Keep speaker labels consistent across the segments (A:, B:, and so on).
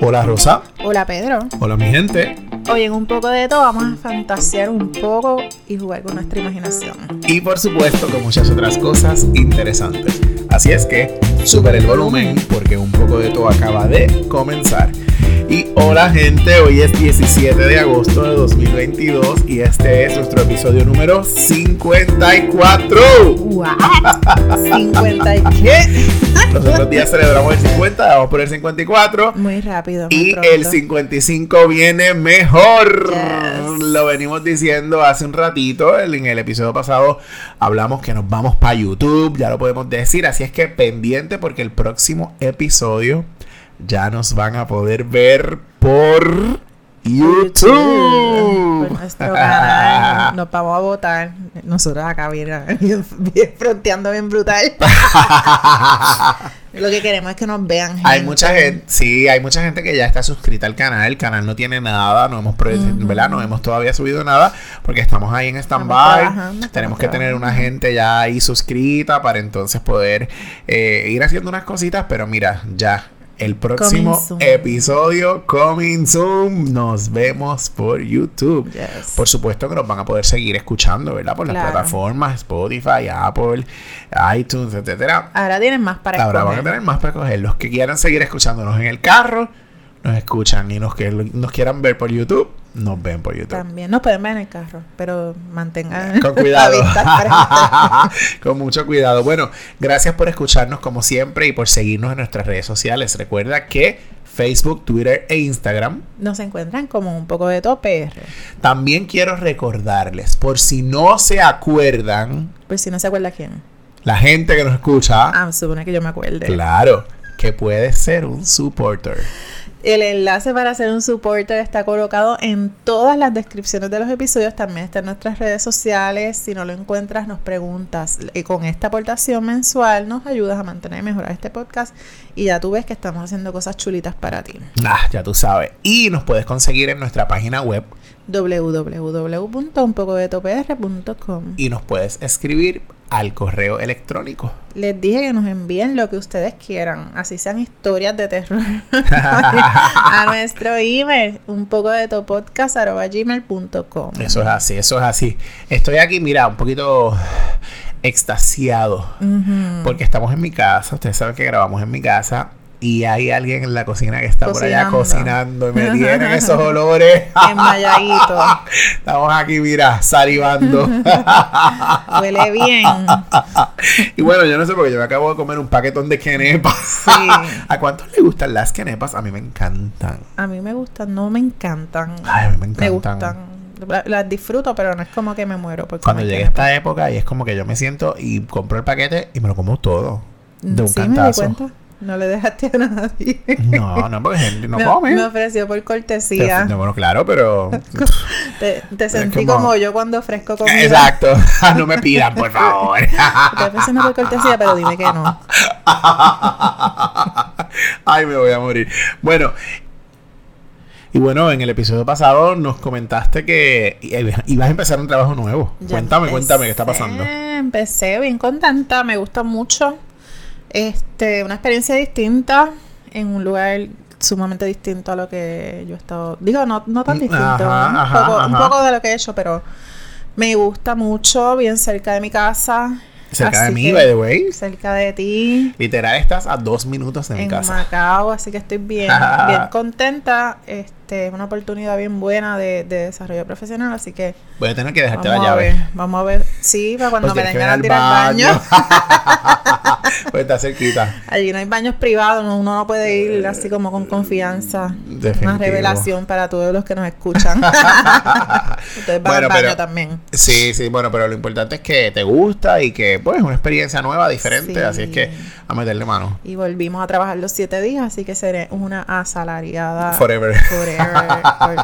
A: Hola Rosa.
B: Hola Pedro.
A: Hola mi gente.
B: Hoy en un poco de todo vamos a fantasear un poco y jugar con nuestra imaginación.
A: Y por supuesto con muchas otras cosas interesantes. Así es que super el volumen porque un poco de todo acaba de comenzar. Y hola gente, hoy es 17 de agosto de 2022 y este es nuestro episodio número 54.
B: ¡Wow! ¿50 y qué?
A: Los otros días celebramos el 50, vamos por el 54.
B: Muy rápido. muy
A: Y
B: pronto.
A: el 55 viene mejor.
B: Yes.
A: Lo venimos diciendo hace un ratito. En el episodio pasado hablamos que nos vamos para YouTube. Ya lo podemos decir. Así es que pendiente porque el próximo episodio ya nos van a poder ver por YouTube.
B: Por nuestro canal. Nos vamos a votar. Nosotros acá bien, bien, bien fronteando bien brutal. Lo que queremos es que nos vean.
A: Hay
B: gente.
A: mucha gente, sí, hay mucha gente que ya está suscrita al canal. El canal no tiene nada, no hemos, pro- ¿verdad? No hemos todavía subido nada porque estamos ahí en stand-by. Tenemos que tener una gente ya ahí suscrita para entonces poder eh, ir haciendo unas cositas. Pero mira, ya. El próximo
B: Coming
A: episodio, coming soon, nos vemos por YouTube.
B: Yes.
A: Por supuesto que nos van a poder seguir escuchando, ¿verdad? Por las plataformas Spotify, Apple, iTunes, etcétera.
B: Ahora tienen más para
A: Ahora van a tener más para coger. Los que quieran seguir escuchándonos en el carro, nos escuchan. Y los que nos quieran ver por YouTube, nos ven por YouTube.
B: También nos pueden ver en el carro, pero mantengan
A: Con cuidado.
B: la vista fresca.
A: Con mucho cuidado. Bueno, gracias por escucharnos como siempre y por seguirnos en nuestras redes sociales. Recuerda que Facebook, Twitter e Instagram.
B: Nos encuentran como un poco de todo PR.
A: También quiero recordarles, por si no se acuerdan,
B: Pues si no se acuerda quién.
A: la gente que nos escucha,
B: Ah, supone que yo me acuerde.
A: claro, que puede ser un supporter.
B: El enlace para hacer un supporter está colocado en todas las descripciones de los episodios. También está en nuestras redes sociales. Si no lo encuentras, nos preguntas. Y con esta aportación mensual nos ayudas a mantener y mejorar este podcast. Y ya tú ves que estamos haciendo cosas chulitas para ti.
A: Ah, ya tú sabes. Y nos puedes conseguir en nuestra página web
B: www.unpocodetopr.com
A: y nos puedes escribir al correo electrónico.
B: Les dije que nos envíen lo que ustedes quieran, así sean historias de terror, a nuestro email, un poco de topodcast.gmail.com.
A: Eso es así, eso es así. Estoy aquí, mira, un poquito extasiado porque estamos en mi casa. Ustedes saben que grabamos en mi casa. Y hay alguien en la cocina que está por allá
B: Cocinando.
A: y me tienen esos olores.
B: Enmayadito.
A: Estamos aquí, mira, salivando.
B: Huele bien.
A: y bueno, yo no sé porque yo me acabo de comer un paquetón de quenepas.
B: Sí.
A: ¿A cuántos les gustan las quenepas? A mí me encantan.
B: A mí me gustan, no me encantan.
A: Ay, a mí me encantan.
B: Me gustan. La- Las disfruto, pero no es como que me muero. Por
A: Cuando llegue esta época y es como que yo me siento y compro el paquete y me lo como todo. De un
B: sí, me di
A: cantazo.
B: cuenta. No le dejaste a nadie.
A: No, no, porque no
B: me,
A: come.
B: me ofreció por cortesía.
A: No, bueno, claro, pero.
B: Te, te sentí
A: como-
B: como... yo cuando ofrezco comida.
A: Exacto. no me pidan, por favor.
B: Estoy ofreciendo por cortesía, pero dime que no.
A: Ay, me voy a morir. Bueno. Y bueno, en el episodio pasado nos comentaste que ibas a empezar un trabajo nuevo.
B: Ya
A: cuéntame, cuéntame qué está
B: empecé,
A: pasando.
B: Empecé bien contenta, me gusta mucho. Este, una experiencia distinta en un lugar sumamente distinto a lo que yo he estado. Digo, no, no tan
A: Mm,
B: distinto,
A: ajá,
B: un,
A: ajá,
B: poco, un poco de lo que he hecho, pero me gusta mucho, bien cerca de mi casa.
A: Cerca de mí, by the way.
B: Cerca de ti.
A: Literal, estás a dos minutos de mi
B: en
A: casa.
B: Macao, así que estoy bien, bien contenta. Este, es una oportunidad bien buena de, de desarrollo profesional, así que
A: Voy a tener que dejarte
B: vamos
A: la
B: a
A: llave.
B: ver, vamos a ver. Sí, para cuando
A: Pues
B: me de
A: ir
B: ir al baño.
A: pues está cerquita.
B: Allí no hay baños privados, no- uno no puede ir así como con confianza.
A: Definitivo.
B: Una revelación para todos los que nos escuchan. Ustedes van
A: Bueno,
B: al baño
A: pero-
B: también.
A: Sí, sí, bueno, pero lo importante es que te gusta y que, pues, es una experiencia nueva, diferente.
B: Sí.
A: Así es que a meterle mano.
B: Y volvimos a trabajar los siete días, así que seré una asalariada
A: Forever.
B: forever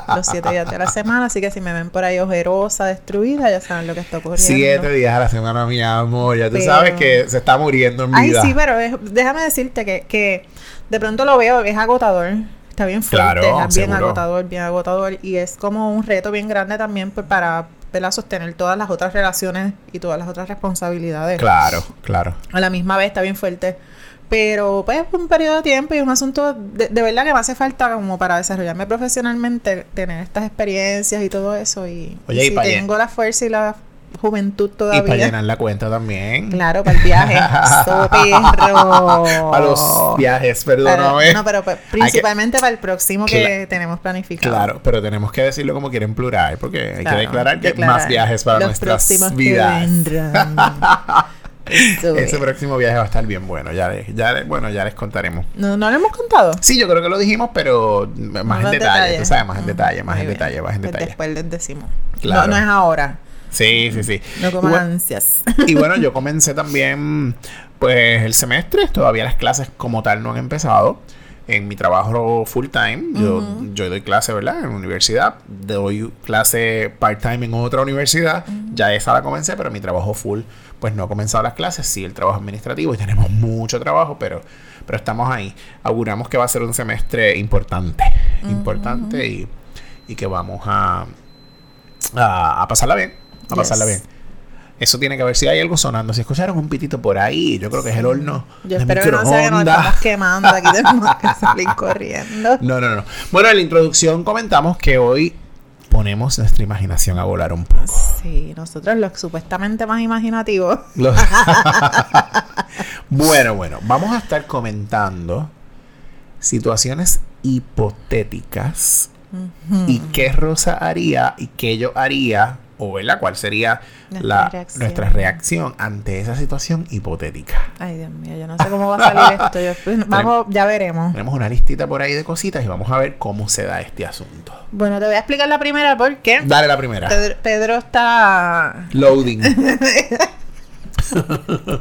B: por los siete días de la semana. Así que si me ven por ahí ojerosa, destruida, ya saben lo que está ocurriendo.
A: Siete días a la semana, mi amor. Ya tú
B: Pero-
A: sabes que se está muriendo en
B: Ay,
A: vida.
B: sí, pero es- déjame decirte que, que de pronto lo veo, es agotador. Está bien fuerte,
A: Claro,
B: es bien
A: seguro.
B: agotador, bien agotador. Y es como un reto bien grande también para ¿verdad? sostener todas las otras relaciones y todas las otras responsabilidades.
A: Claro, claro.
B: A la misma vez está bien fuerte Pero pues es un periodo de tiempo y es un asunto de, de verdad que me hace falta como para desarrollarme profesionalmente, tener estas experiencias y todo eso. Y,
A: Oye,
B: y
A: y
B: si tengo la fuerza y la juventud
A: Y para
B: todavía.
A: llenar la cuenta también.
B: Claro, para el viaje. So, perro.
A: Para los viajes, perdóname.
B: No, pero pues, principalmente para el próximo que tenemos planificado.
A: Claro, pero tenemos que decirlo como quieren plural, porque hay
B: Claro,
A: que declarar que
B: declarar
A: más viajes para
B: los
A: nuestras vidas. Ese
B: es.
A: próximo viaje va a estar bien bueno. Ya, les- ya, les- bueno, ya les contaremos.
B: ¿No, ¿No lo hemos contado?
A: Sí, yo creo que lo dijimos, pero más en detalle.
B: detalles.
A: Tú sabes, más en
B: Mm,
A: detalle, más
B: muy
A: en
B: bien.
A: detalle, más en
B: Pues
A: detalle.
B: Después les decimos.
A: Claro.
B: No, no es ahora.
A: Sí, sí, sí.
B: No
A: Y
B: como
A: bueno,
B: ansias.
A: Y bueno, yo comencé también, pues, el semestre. Todavía las clases como tal no han empezado. En mi trabajo full time, yo, doy clase, ¿verdad? En universidad. Doy clase part time en otra universidad. Ya esa la comencé, pero mi trabajo full, pues no ha comenzado las clases. Sí, el trabajo administrativo y tenemos mucho trabajo, pero, pero estamos ahí. Auguramos que va a ser un semestre importante. Importante y, y que vamos a, a, a pasarla bien. A
B: Yes.
A: pasarla bien. Eso tiene que ver si hay algo sonando. Si escucharon un pitito por ahí, yo creo que es el horno.
B: Yo
A: de
B: espero que no sea que nos estamos quemando. Aquí tenemos que salir corriendo.
A: No, no, no. Bueno, en la introducción comentamos que hoy ponemos nuestra imaginación a volar un poco.
B: Sí, nosotros los supuestamente más imaginativos.
A: Bueno, bueno, vamos a estar comentando situaciones hipotéticas y qué Rosa haría y qué yo haría, o ¿verdad? cuál sería
B: Nuestra
A: la,
B: reacción.
A: nuestra reacción ante esa situación hipotética.
B: Ay, Dios mío, yo no sé cómo va a salir esto. Yo- pues, vamos, ya veremos.
A: Tenemos una listita por ahí de cositas y vamos a ver cómo se da este asunto.
B: Bueno, te voy a explicar la primera porque
A: Dale la primera.
B: Pedro, Pedro está
A: Loading.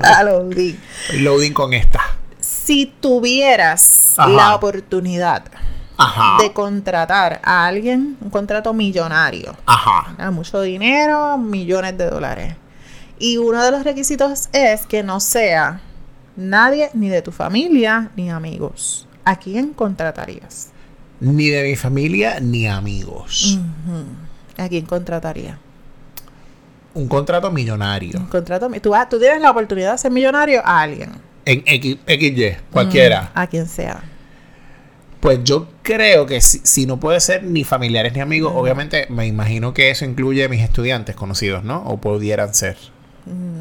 B: a lo di-
A: Loading con esta.
B: Si tuvieras
A: Ajá.
B: la oportunidad
A: Ajá.
B: de contratar a alguien, un contrato millonario,
A: Ajá.
B: ¿verdad? mucho dinero, millones de dólares. Y uno de los requisitos es que no sea nadie ni de tu familia ni amigos. ¿A quién contratarías?
A: Ni de mi familia ni amigos.
B: ¿A quién contrataría?
A: Un contrato millonario.
B: Un contrato, tú, tienes la oportunidad de ser millonario a alguien.
A: En X, XY, cualquiera.
B: A quien sea.
A: Pues yo creo que si, si no puede ser ni familiares ni amigos, obviamente me imagino que eso incluye mis estudiantes conocidos, ¿no? O pudieran ser.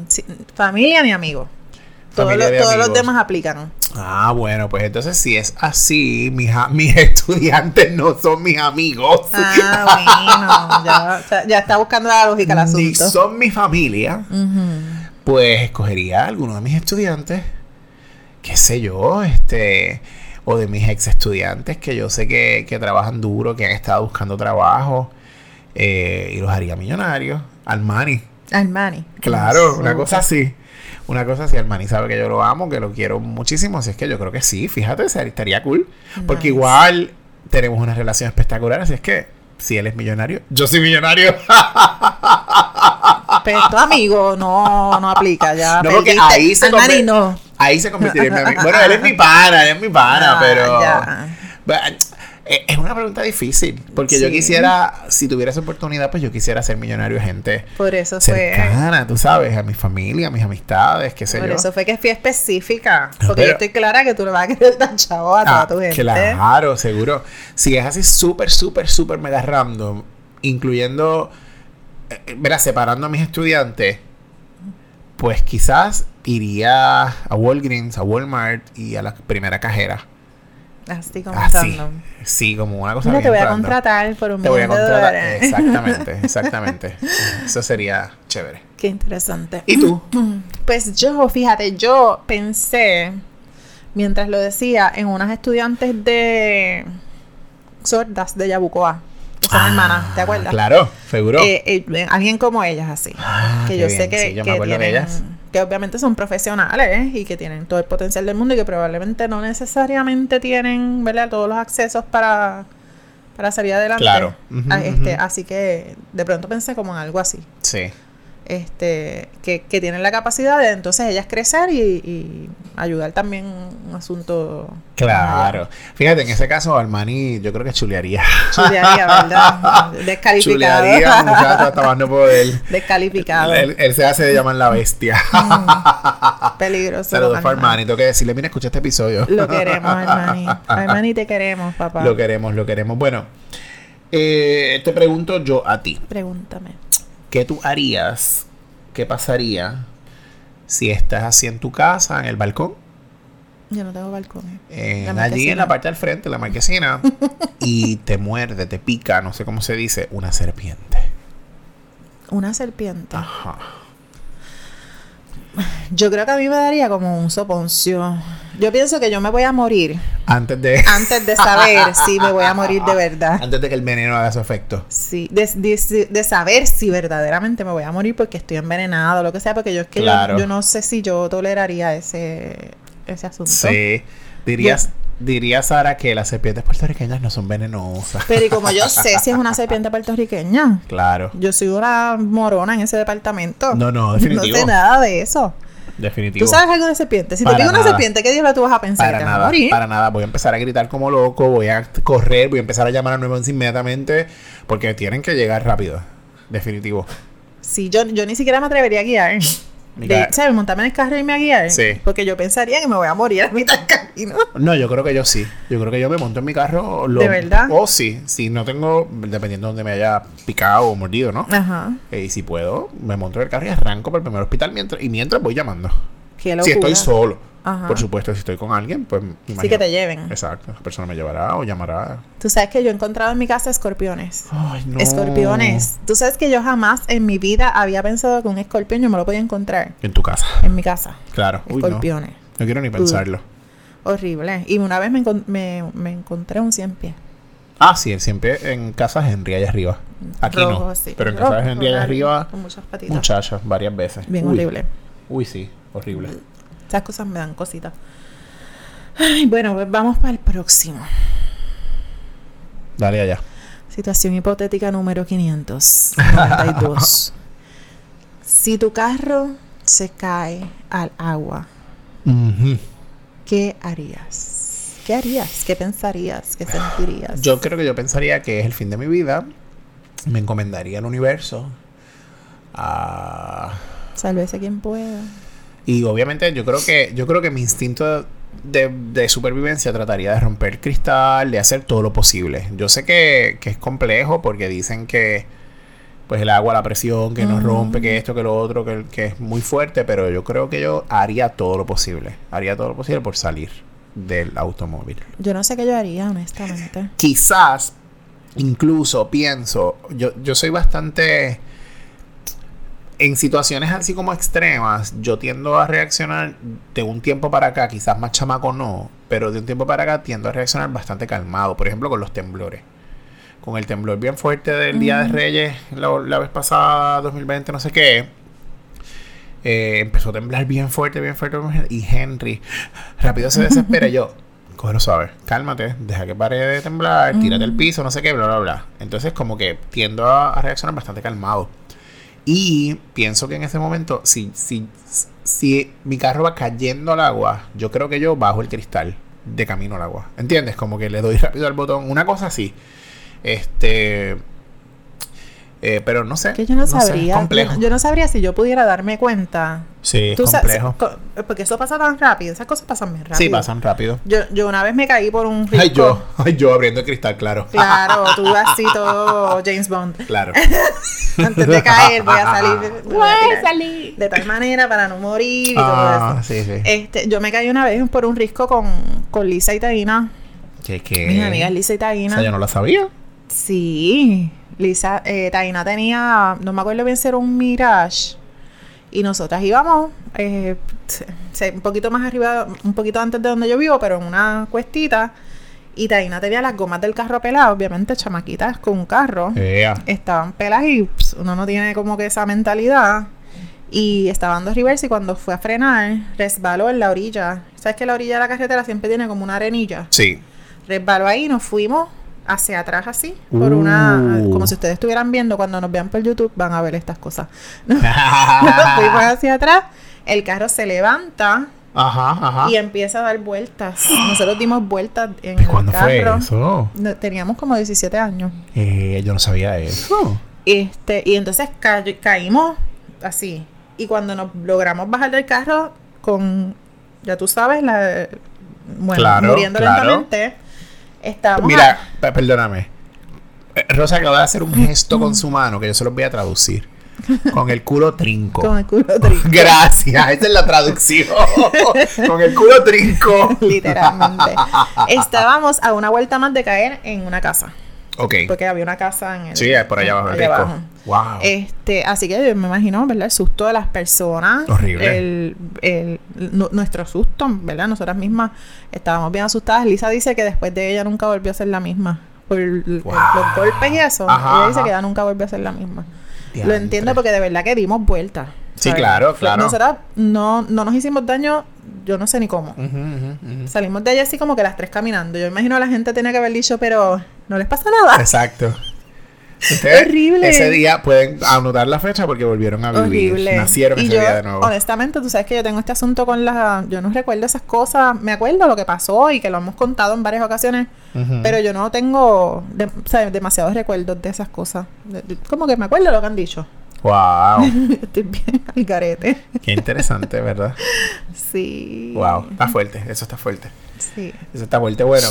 B: Sí, familia ni amigo. Todos, los,
A: de
B: todos los
A: amigos.
B: demás aplican.
A: Ah, bueno, pues entonces si es así, mis, a- mis estudiantes no son mis amigos.
B: Ah, bueno. Ya, o sea, ya está buscando la lógica el
A: ni
B: asunto.
A: son mi familia. Pues escogería a alguno de mis estudiantes, qué sé yo, este, o de mis ex estudiantes que yo sé que, que trabajan duro, que han estado buscando trabajo, eh, y los haría millonarios. Armani,
B: Armani.
A: claro, una cosa así. Una cosa así, Armani sabe que yo lo amo, que lo quiero muchísimo, así es que yo creo que sí, fíjate, estaría cool, porque igual tenemos una relación espectacular, así es que si él es millonario, yo soy millonario.
B: Pero tu amigo no, no aplica. Ya
A: No, porque ahí se
B: Armani no.
A: Ahí se convertiría en mi amigo. Bueno, él es mi pana, él es mi pana,
B: Ah,
A: pero.
B: ya.
A: But, eh, Es una pregunta difícil. Porque yo quisiera, si tuviera esa oportunidad, pues yo quisiera ser millonario de gente
B: Por eso fue.
A: cercana, tú sabes, a mi familia, a mis amistades, qué sé
B: Por
A: yo.
B: eso fue que fui específica. Porque
A: Pero-
B: yo estoy clara que tú le vas a querer dar chavo a toda
A: Ah,
B: tu gente.
A: Claro, seguro. Si es así súper, súper, súper mega random, incluyendo, eh, eh, verá, separando a mis estudiantes, pues quizás iría a Walgreens, a Walmart y a la primera cajera.
B: Así como
A: Así. Sí, como una cosa
B: Mira, te voy a contratar por un
A: Te voy a
B: de
A: contratar.
B: dólares.
A: Exactamente, exactamente. Eso sería chévere.
B: Qué interesante.
A: ¿Y tú?
B: Pues yo, fíjate, yo pensé, mientras lo decía, en unas estudiantes de sordas de Yabucoa, que son hermanas, ¿te acuerdas?
A: Ah, Claro, seguro.
B: Eh, eh, alguien como ellas, así.
A: Ah,
B: que yo
A: bien,
B: sé que,
A: sí, yo me
B: que
A: de ellas.
B: que obviamente son profesionales y que tienen todo el potencial del mundo y que probablemente no necesariamente tienen, ¿verdad? Todos los accesos para, para salir adelante.
A: Claro.
B: Ah, este. Así que de pronto pensé como en algo así.
A: Sí.
B: Este que, que tienen la capacidad de entonces ellas crecer y, y ayudar también un asunto
A: Claro. Fíjate, en ese caso, Armani, yo creo que chulearía.
B: chulearía verdad descalificado
A: Chulearía, muchacho, hasta más no poder.
B: descalificado
A: Él, él se hace de llamar la bestia.
B: Mm, peligroso
A: Saludos para. Armani. Tengo que decirle, mira, escucha este episodio.
B: lo queremos Armani Armani te queremos papá
A: Lo queremos, lo queremos. Bueno, eh, te pregunto yo a ti.
B: pregúntame
A: ¿Qué tú harías? ¿Qué pasaría si estás así en tu casa, en el balcón?
B: yo no tengo La
A: allí en la parte del frente, la marquesina, y te muerde, te pica, no sé cómo se dice, una serpiente.
B: una serpiente
A: Ajá.
B: Yo creo que a mí me daría como un soponcio. Yo pienso que yo me voy a morir
A: Antes de,
B: antes de saber si me voy a morir de verdad.
A: antes de que el veneno haga su efecto.
B: Sí, de, de- de saber si verdaderamente me voy a morir porque estoy envenenado o lo que sea, porque yo es que yo-
A: Claro.
B: yo, no sé si yo toleraría ese, ese asunto.
A: Sí. Dirías, dirías Sara que las serpientes puertorriqueñas no son venenosas.
B: Pero y como yo sé si es una serpiente puertorriqueña,
A: Claro.
B: yo soy una morona en ese departamento.
A: No, no, definitivo.
B: No sé nada de eso.
A: Definitivo.
B: ¿Tú sabes algo de serpiente? Si
A: Para
B: te digo una serpiente, ¿qué diablo tú vas a pensar?
A: Para
B: ¿Te vas a
A: nada,
B: morir?
A: para nada. Voy a empezar a gritar como loco, voy a correr, voy a empezar a llamar a 911 inmediatamente porque tienen que llegar rápido. Definitivo.
B: Sí, yo, yo ni siquiera me atrevería a guiar. De, ¿Sabes? Montarme en el carro y irme a guiar.
A: Sí.
B: Porque yo pensaría que me voy a morir a mitad del camino.
A: No, yo creo que yo sí. Yo creo que yo me monto en mi carro. Lo,
B: ¿De verdad?
A: O sí. Si no tengo, dependiendo de donde me haya picado o mordido, ¿no?
B: Ajá.
A: Eh, Y si puedo, me monto en el carro y arranco para el primer hospital mientras, y mientras voy llamando.
B: Qué
A: Si
B: locura.
A: estoy solo.
B: Ajá.
A: Por supuesto, si estoy con alguien, pues me
B: Sí
A: imagino-
B: que te lleven.
A: Exacto. Esa persona me llevará o llamará.
B: Tú sabes que yo he encontrado en mi casa escorpiones.
A: Ay, no.
B: Escorpiones. Tú sabes que yo jamás en mi vida había pensado que un escorpión yo me lo podía encontrar
A: En tu casa.
B: en mi casa.
A: Claro. Uy, no.
B: Escorpiones.
A: No quiero ni pensarlo.
B: Horrible. Y una vez me, me, me encontré un cien pies.
A: Ah, sí, siempre en casa Henry allá arriba. Aquí
B: Rojo,
A: no.
B: sí.
A: Pero en
B: Rojo,
A: casa Henry allá arriba,
B: Con muchas patitas.
A: muchachas, varias veces.
B: Bien
A: Uy.
B: horrible.
A: Uy, sí, horrible.
B: Esas cosas me dan cositas. Ay, bueno, pues vamos para el próximo.
A: Dale allá.
B: Situación hipotética número 592. si tu carro se cae al agua. ¿qué harías? ¿Qué harías? ¿Qué pensarías? ¿Qué sentirías?
A: Yo creo que yo pensaría que es el fin de mi vida. Me encomendaría al universo. Ah,
B: Sálvese quien pueda.
A: Y obviamente yo creo que yo creo que mi instinto de, de supervivencia trataría de romper cristal, de hacer todo lo posible. Yo sé que, que es complejo porque dicen que pues el agua, la presión, que nos rompe, que esto, que lo otro, que, que es muy fuerte, pero yo creo que yo haría todo lo posible. Haría todo lo posible por salir del automóvil.
B: Yo no sé qué yo haría, honestamente.
A: quizás incluso pienso, yo, yo soy bastante en situaciones así como extremas, yo tiendo a reaccionar de un tiempo para acá, quizás más chamaco no, pero de un tiempo para acá tiendo a reaccionar bastante calmado, por ejemplo con los temblores. Con el temblor bien fuerte del Día de. Reyes, la, la vez pasada, 2020, no sé qué, eh, empezó a temblar bien fuerte, bien fuerte, y Henry rápido se desespera. y yo, cógelo suave, cálmate, deja que pare de temblar, tírate al piso, no sé qué, bla, bla, bla. Entonces, como que tiendo a, a reaccionar bastante calmado. Y pienso que en ese momento, si, si, si mi carro va cayendo al agua, yo creo que yo bajo el cristal de camino al agua. ¿Entiendes? Como que le doy rápido al botón, una cosa así. Este. Eh, pero no sé.
B: Que yo no,
A: sé,
B: sabría.
A: es complejo.
B: Yo, yo no sabría si yo pudiera darme cuenta.
A: sí,
B: Tú
A: complejo.
B: co- porque eso pasa tan rápido. Esas cosas pasan bien rápido.
A: Sí, pasan rápido.
B: Yo, yo una vez me caí por un risco.
A: Ay, yo, ay, yo abriendo el cristal, claro.
B: Claro, tú así todo James Bond.
A: Claro.
B: Antes de caer voy a salir. voy a
A: salir.
B: De tal manera para no morir y
A: Ah,
B: todo
A: sí, sí.
B: eso. Este, yo me caí una vez por un risco con, con Lisa y Taina.
A: ¿Qué, qué?
B: Mis amigas Lisa y
A: O sea,
B: Taina.
A: yo no la sabía.
B: Sí. Lisa, eh, Taina tenía, no me acuerdo bien si era un Mirage. Y nosotras íbamos eh, un poquito más arriba, un poquito antes de donde yo vivo, pero en una cuestita. Y Taina tenía las gomas del carro peladas, obviamente chamaquitas con un carro. Estaban peladas y ps, uno no tiene como que esa mentalidad. Y estaba dando reverse y cuando fue a frenar, resbaló en la orilla. ¿Sabes que la orilla de la carretera siempre tiene como una arenilla?
A: Sí.
B: Resbaló ahí, nos fuimos hacia atrás así, por una,
A: Uh.
B: como si ustedes estuvieran viendo cuando nos vean por YouTube, van a ver estas cosas. Fuimos hacia atrás, el carro se levanta
A: Ajá, ajá.
B: y empieza a dar vueltas. Nosotros dimos vueltas en
A: ¿Y
B: el
A: cuándo fue
B: carro.
A: eso?
B: Teníamos como 17 años.
A: Eh, yo no sabía eso.
B: Este, y entonces ca- caímos así. Y cuando nos logramos bajar del carro con, ya tú sabes, la bueno,
A: Claro,
B: muriendo
A: claro.
B: lentamente,
A: Mira, pe- perdóname. Eh, Rosa acaba de hacer un gesto con su mano que yo se los voy a traducir. Con el culo trinco.
B: con el culo trinco,
A: Gracias, esa es la traducción. con el culo trinco.
B: literalmente. Estábamos a una vuelta más de caer en una casa,
A: Ok.
B: porque había una casa en el
A: Sí, por allá abajo, el
B: abajo.
A: Wow.
B: Este, así que me imagino, ¿verdad? El susto de las personas.
A: Horrible.
B: El, el- nu- nuestro susto, ¿verdad? Nosotras mismas estábamos bien asustadas. Lisa dice que después de ella nunca volvió a ser la misma. Por el- los golpes y eso.
A: Ajá,
B: ella dice que ella nunca volvió a ser la misma.
A: Diantre.
B: Lo entiendo porque de verdad que dimos vueltas.
A: Sí, claro, claro.
B: Nosotras no, no nos hicimos daño, yo no sé ni cómo. Salimos de allá así como que las tres caminando. Yo imagino la gente tenía que haber dicho, pero no les pasa nada.
A: Exacto. Ustedes
B: Horrible.
A: Ese día pueden anotar la fecha porque volvieron a vivir.
B: Horrible.
A: Nacieron
B: y
A: ese
B: yo,
A: día de nuevo.
B: honestamente, tú sabes que yo tengo este asunto con las... Yo no recuerdo esas cosas. Me acuerdo lo que pasó y que lo hemos contado en varias ocasiones. Pero yo no tengo de- o sea, demasiados recuerdos de esas cosas. De- de- como que me acuerdo lo que han dicho.
A: Wow.
B: Estoy bien al garete.
A: Qué interesante, ¿verdad?
B: Sí.
A: Wow. Está fuerte. Eso está fuerte.
B: Sí.
A: Eso está fuerte. Bueno,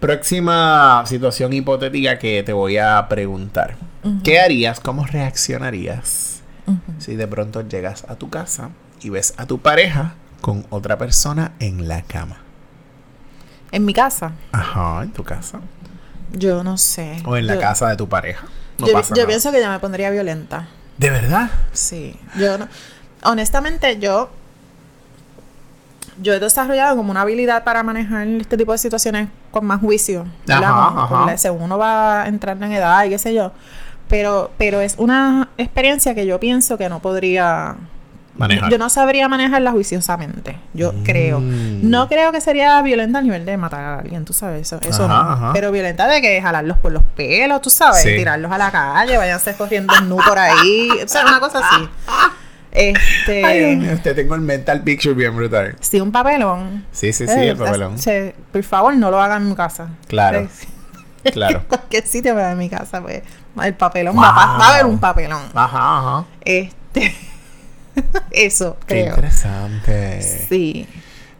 A: próxima situación hipotética que te voy a preguntar. ¿Qué harías? ¿Cómo reaccionarías
B: Ujú.
A: si de pronto llegas a tu casa y ves a tu pareja con otra persona en la cama?
B: En mi casa,
A: Ajá, en tu casa.
B: yo no sé.
A: O en la
B: Yo-
A: casa de tu pareja. No
B: yo,
A: pasa
B: yo
A: nada.
B: pienso que yo me pondría violenta.
A: ¿De verdad?
B: Sí, yo no, honestamente yo yo he desarrollado como una habilidad para manejar este tipo de situaciones con más juicio.
A: Ajá,
B: Con- según uno va entrando en edad y qué sé yo. Pero pero es una experiencia que yo pienso que no podría
A: Manejar.
B: Yo no sabría manejarla juiciosamente, yo
A: Mm.
B: creo. No creo que sería violenta al nivel de matar a alguien, tú sabes, eso, eso
A: Ajá,
B: no.
A: ajá.
B: Pero violenta de que jalarlos por los pelos, tú sabes,
A: Sí.
B: tirarlos a la calle, váyanse corriendo en nu por ahí, o sea, una cosa así. Este,
A: Ay, mío, te tengo el mental picture bien brutal.
B: sí, un papelón.
A: Sí, sí, sí,
B: Eh,
A: el papelón.
B: se- por favor, no lo hagan en mi casa.
A: Claro, claro.
B: Cualquier sitio pero en mi casa, pues, el papelón
A: Wow.
B: va, a- va a haber un papelón.
A: Ajá, ajá.
B: Este, eso,
A: Qué
B: creo.
A: interesante.
B: Sí.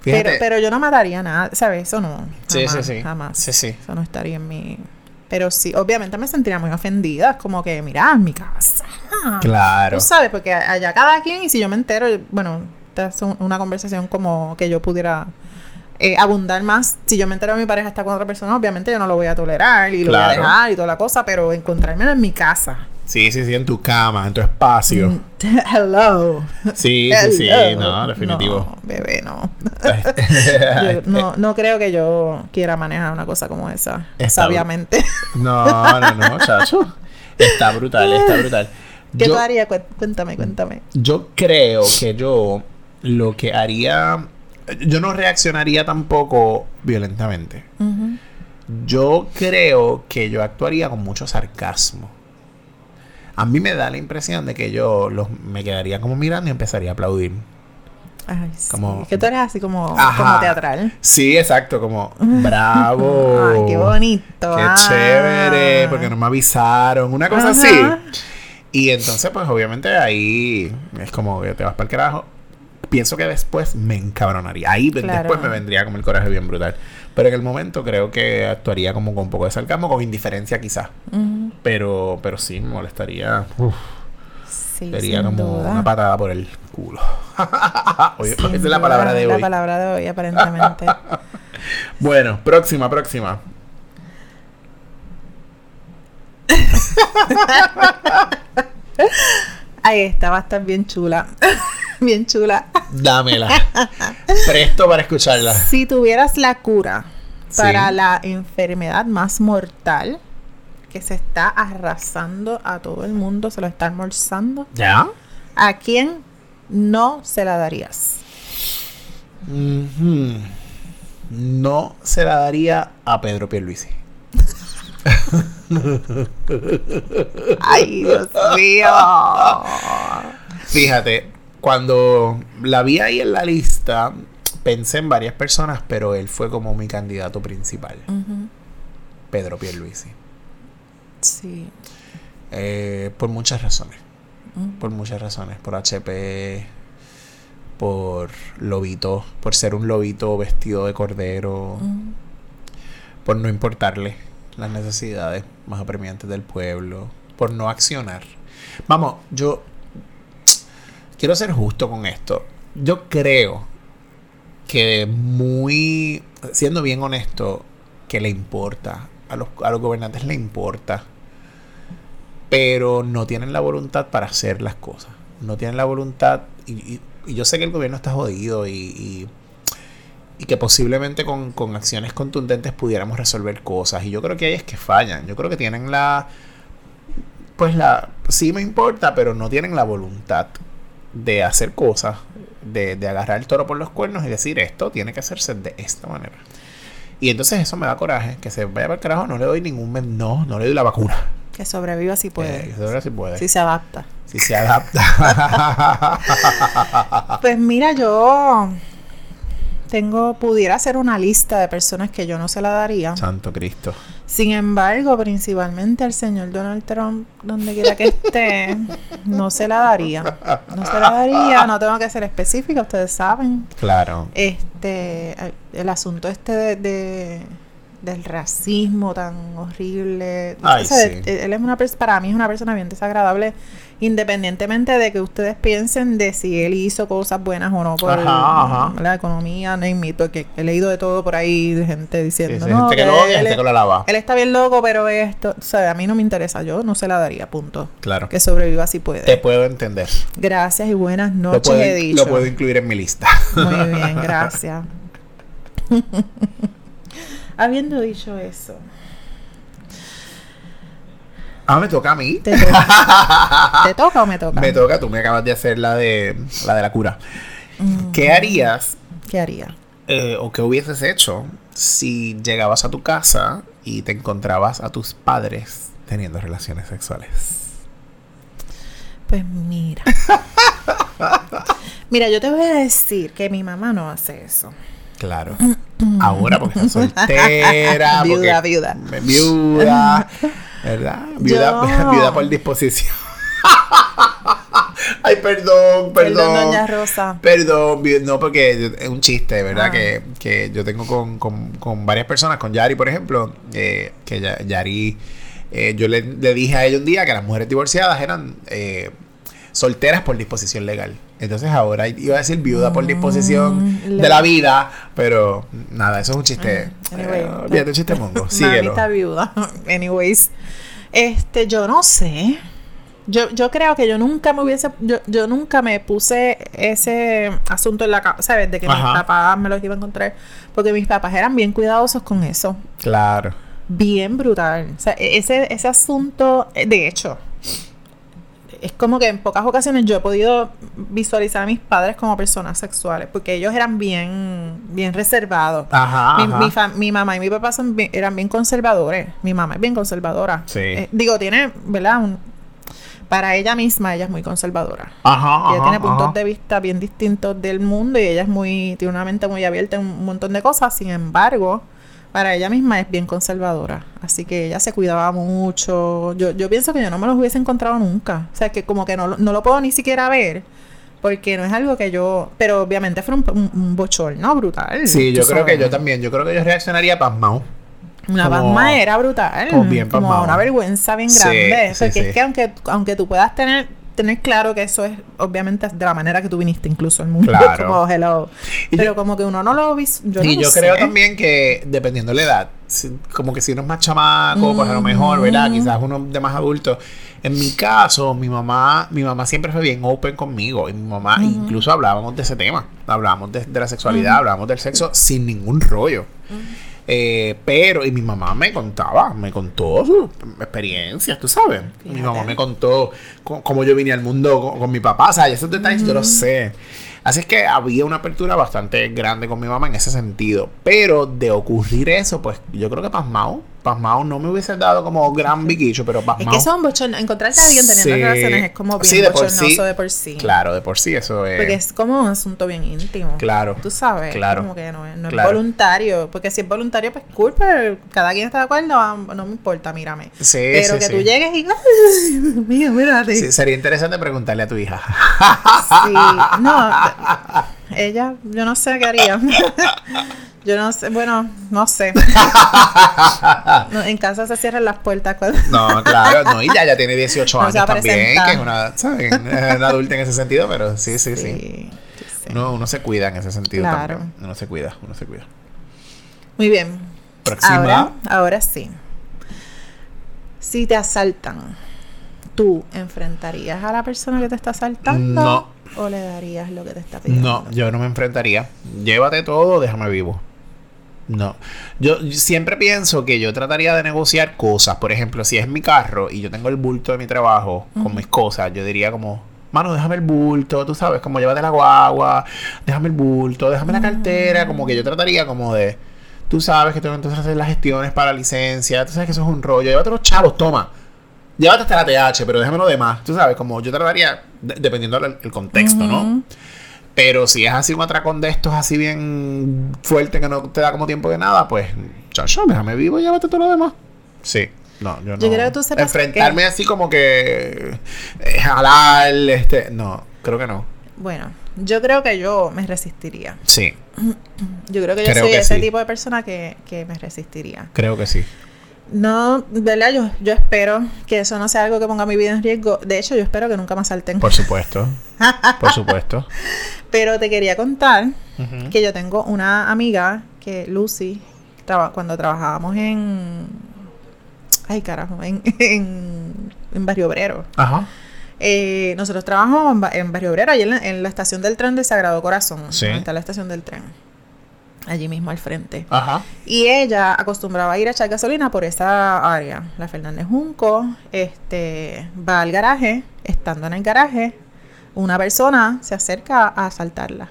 A: Fíjate.
B: Pero, pero yo no mataría nada, ¿sabes? Eso no.
A: Sí,
B: jamás,
A: sí, sí.
B: Jamás.
A: Sí, sí.
B: Eso no estaría en mi. Pero sí, obviamente me sentiría muy ofendida. Como que, mira, en mi casa.
A: Claro.
B: Tú sabes, porque allá cada quien, y si yo me entero, bueno, esta es un- una conversación como que yo pudiera eh, abundar más. Si yo me entero mi pareja está con otra persona, obviamente yo no lo voy a tolerar y lo voy a dejar y toda la cosa, pero encontrármelo en mi casa.
A: Sí, sí, sí, en tu cama, en tu espacio.
B: Mm, Hello.
A: Sí, sí, sí, no, definitivo.
B: No, bebé, no. Yo no, no creo que yo quiera manejar una cosa como esa,
A: Está
B: sabiamente.
A: No, no, no, chacho. Está brutal, está brutal.
B: ¿Qué
A: Yo,
B: tú harías? Cué- Cuéntame, cuéntame.
A: yo creo que yo lo que haría. Yo no reaccionaría tampoco violentamente. Yo creo que yo actuaría con mucho sarcasmo. A mí me da la impresión de que yo los, me quedaría como mirando y empezaría a aplaudir.
B: Ay, sí.
A: Como-
B: Que tú eres así como, como teatral.
A: Sí, exacto, como bravo.
B: Ay, qué bonito.
A: Qué
B: ah.
A: chévere, porque no me avisaron. Una cosa
B: Ajá.
A: así. Y entonces, pues obviamente ahí es como que te vas para el carajo. Pienso que después me encabronaría. Ahí
B: Claro.
A: después me vendría como el coraje bien brutal. Pero en el momento creo que actuaría como con un poco de sarcasmo, con indiferencia quizás. Pero, pero sí, me molestaría. Uf,
B: Sí,
A: sería como
B: duda.
A: una patada por el culo. Oye, esa es la palabra de
B: La
A: hoy.
B: palabra de hoy, aparentemente.
A: Bueno, próxima, próxima.
B: Ahí está, va a estar bien chula. bien chula.
A: Dámela. Presto para escucharla.
B: Si tuvieras la cura
A: Sí.
B: para la enfermedad más mortal que se está arrasando a todo el mundo, se lo está almorzando,
A: ¿Ya?
B: ¿a quién no se la darías?
A: No se la daría a Pedro Pierluisi.
B: Ay, Dios mío.
A: Fíjate, cuando la vi ahí en la lista, pensé en varias personas, pero él fue como mi candidato principal. Pedro Pierluisi.
B: Sí.
A: Eh, por muchas razones.
B: Mm.
A: Por muchas razones. Por HP, por lobito, por ser un lobito vestido de cordero,
B: Mm.
A: por no importarle las necesidades más apremiantes del pueblo, por no accionar. Vamos, yo quiero ser justo con esto. Yo creo que muy, siendo bien honesto, que le importa. A los, a los gobernantes le importa. Pero no tienen la voluntad para hacer las cosas. No tienen la voluntad. Y, yo sé que el gobierno está jodido y, y, que posiblemente con, con acciones contundentes pudiéramos resolver cosas. Y yo creo que ahí es que fallan. Yo creo que tienen la. Pues la. Sí me importa, pero no tienen la voluntad de hacer cosas. De, de agarrar el toro por los cuernos y decir esto tiene que hacerse de esta manera. Y entonces eso me da coraje. Que se vaya para el carajo, no le doy ningún. men- No, no le doy la vacuna.
B: Que sobreviva si puede.
A: Eh, eso ahora sí puede.
B: si se adapta.
A: Si se adapta.
B: Pues mira, yo tengo, pudiera hacer una lista de personas que yo no se la daría.
A: Santo Cristo.
B: Sin embargo, principalmente al señor Donald Trump, donde quiera que esté, no se la daría. No se la daría, no tengo que ser específica, ustedes saben.
A: Claro.
B: Este, el asunto este de, de- del racismo tan horrible.
A: Ay,
B: O sea,
A: sí.
B: él, es una para mí es una persona bien desagradable, independientemente de que ustedes piensen de si él hizo cosas buenas o no por
A: Ajá, ajá.
B: la economía, name it, porque he leído de todo por ahí de gente
A: Sí,
B: diciendo,
A: sí,
B: no,
A: gente que
B: que
A: lo odia,
B: él,
A: gente que lo alaba.
B: él está bien loco, pero esto, o sea, a mí no me interesa, yo no se la daría, punto.
A: Claro.
B: Que sobreviva si puede.
A: Te puedo entender.
B: Gracias y buenas noches,
A: puedo,
B: he dicho.
A: lo puedo incluir en mi lista.
B: Muy bien, gracias. Habiendo dicho eso,
A: Ah, me toca a mí.
B: ¿te toca, ¿te toca o me toca?
A: Me toca, tú me acabas de hacer la de la de la cura.
B: Mm,
A: ¿Qué harías
B: ¿Qué haría?
A: eh, o qué hubieses hecho si llegabas a tu casa y te encontrabas a tus padres teniendo relaciones sexuales?
B: Pues mira. mira, yo te voy a decir que mi mamá no hace eso.
A: Claro. Ahora porque estás soltera.
B: Viuda,
A: porque-
B: viuda.
A: Viuda. ¿Verdad? Viuda,
B: Yo-
A: viuda por disposición. Ay, perdón, perdón.
B: Perdón, doña Rosa.
A: Perdón, no, porque es un chiste, ¿verdad?
B: Ah.
A: Que, que yo tengo con, con, con varias personas, con Yari, por ejemplo, eh, que Ya- Yari, eh, yo le, le dije a ella un día que las mujeres divorciadas eran eh, solteras por disposición legal. Entonces ahora iba a decir viuda por disposición
B: Mm,
A: de
B: le-
A: la vida, pero nada, eso es un chiste.
B: Ah, anyway.
A: Eh, olvídate, un chiste mongo. Síguelo.
B: está viuda. Anyways. Este, yo no sé. Yo, yo creo que yo nunca me hubiese, yo, yo nunca me puse ese asunto en la cabeza, ¿sabes? De que
A: Ajá.
B: mis papás me los iban a encontrar. Porque mis papás eran bien cuidadosos con eso.
A: Claro.
B: Bien brutal. O sea, e- ese, ese asunto, eh, de hecho, es como que en pocas ocasiones yo he podido visualizar a mis padres como personas sexuales, porque ellos eran bien, bien reservados.
A: Ajá.
B: Mi,
A: ajá.
B: mi fa- mi mamá y mi papá son bien- eran bien conservadores. Mi mamá es bien conservadora.
A: Sí.
B: Eh, digo, tiene, ¿verdad? Un- para ella misma, ella es muy conservadora.
A: Ajá,
B: ella tiene puntos de vista bien distintos del mundo y ella es muy, tiene una mente muy abierta en un montón de cosas. Sin embargo, para ella misma es bien conservadora. Así que ella se cuidaba mucho. Yo, yo pienso que yo no me los hubiese encontrado nunca. O sea, que como que no, lo- no lo puedo ni siquiera ver. Porque no es algo que yo... Pero obviamente fue un, un, un bochorno brutal.
A: Sí, yo creo que yo también. Yo creo que yo reaccionaría pasmado.
B: Una pasma era brutal.
A: como bien
B: como una vergüenza bien
A: Sí,
B: grande.
A: sí,
B: porque
A: sí.
B: es que aunque, aunque tú puedas tener, tener claro que eso es obviamente de la manera que tú viniste incluso al mundo.
A: Claro.
B: como hello. Pero
A: yo-
B: como que uno no lo vis yo
A: y
B: no
A: yo creo también que dependiendo de la edad, si- como que si uno es más chamaco, pues a lo mejor, ¿verdad?
B: Mm.
A: Quizás uno de más adulto. En mi caso, mi mamá, mi mamá siempre fue bien open conmigo. Y mi mamá, incluso hablábamos de ese tema. Hablábamos de, de la sexualidad, hablábamos del sexo sin ningún rollo. Eh, pero, y mi mamá me contaba, me contó sus experiencias, tú sabes. Mi mamá me contó co- cómo yo vine al mundo con, con mi papá, o sea, y esos detalles yo los sé. Así es que había una apertura bastante grande con mi mamá en ese sentido. Pero de ocurrir eso, pues yo creo que pasmado, pasmado no me hubiese dado como gran biquicho, pero
B: Es
A: pasmado.
B: que son bochornosos. Encontrarte a alguien teniendo
A: Sí.
B: relaciones es como bien
A: Sí, de por
B: bochornoso
A: sí.
B: de por sí.
A: Claro, de por sí eso es.
B: Porque es como un asunto bien íntimo.
A: Claro.
B: Tú sabes.
A: Claro.
B: Como que no, es- no
A: Claro.
B: es voluntario. Porque si es voluntario, pues cool, pero cada quien está de acuerdo, ah, no me importa, mírame.
A: Sí,
B: pero que tú llegues y. ¡Ay, Dios mío, mírate!
A: Sí, sería interesante preguntarle a tu hija.
B: Sí, no, ella, yo no sé qué haría. Yo no sé, bueno, no sé. No, en casa se cierran las puertas cuando...
A: No, claro, no, y ya, ya tiene 18
B: No se va
A: años también, que es una, ¿sabes? Es una adulta en ese sentido, pero sí, sí, sí.
B: Sí, sí.
A: Uno, uno se cuida en ese sentido
B: Claro.
A: también. Uno se cuida, uno se cuida.
B: Muy bien.
A: Próxima.
B: Ahora, ahora sí. Si te asaltan, ¿tú enfrentarías a la persona que te está asaltando?
A: No.
B: ¿O le darías lo que te está pidiendo?
A: No, yo no me enfrentaría. Llévate todo, déjame vivo. No. Yo siempre pienso que yo trataría de negociar cosas. Por ejemplo, si es mi carro y yo tengo el bulto de mi trabajo con mis cosas, yo diría como, mano, déjame el bulto, tú sabes, como llévate la guagua, déjame el bulto, déjame la cartera, como que yo trataría como de, tú sabes que tengo entonces hacer las gestiones para licencia, tú sabes que eso es un rollo, llévate los chavos, toma. Llévate hasta la TH, pero déjame lo demás. Tú sabes, como yo trataría, de- dependiendo del el contexto, ¿no? Pero si es así un atracón de estos así bien fuerte que no te da como tiempo de nada, pues, chacho, déjame vivo y llévate todo lo demás. Sí. No, yo no.
B: Yo creo que tú sepas
A: Enfrentarme así como que eh, jalar, este, no, creo que no.
B: Bueno, yo creo que yo me resistiría.
A: Sí,
B: Yo creo que yo
A: Creo
B: soy
A: que
B: ese
A: sí.
B: tipo de persona que, que me resistiría.
A: creo que sí.
B: No, ¿verdad? Yo, yo espero que eso no sea algo que ponga mi vida en riesgo. De hecho, yo espero que nunca me asalten.
A: Por supuesto. Por supuesto.
B: Pero te quería contar que yo tengo una amiga que Lucy, traba- cuando trabajábamos en... Ay, carajo, en, en, en Barrio Obrero.
A: Ajá.
B: Eh, nosotros trabajamos en, Ba- en Barrio Obrero, allí en la, en la estación del tren del Sagrado Corazón.
A: Sí.
B: donde está la estación del tren. Allí mismo al frente.
A: Ajá.
B: Y ella acostumbraba a ir a echar gasolina por esa área. La Fernández Junco, este, va al garaje, estando en el garaje, una persona se acerca a asaltarla.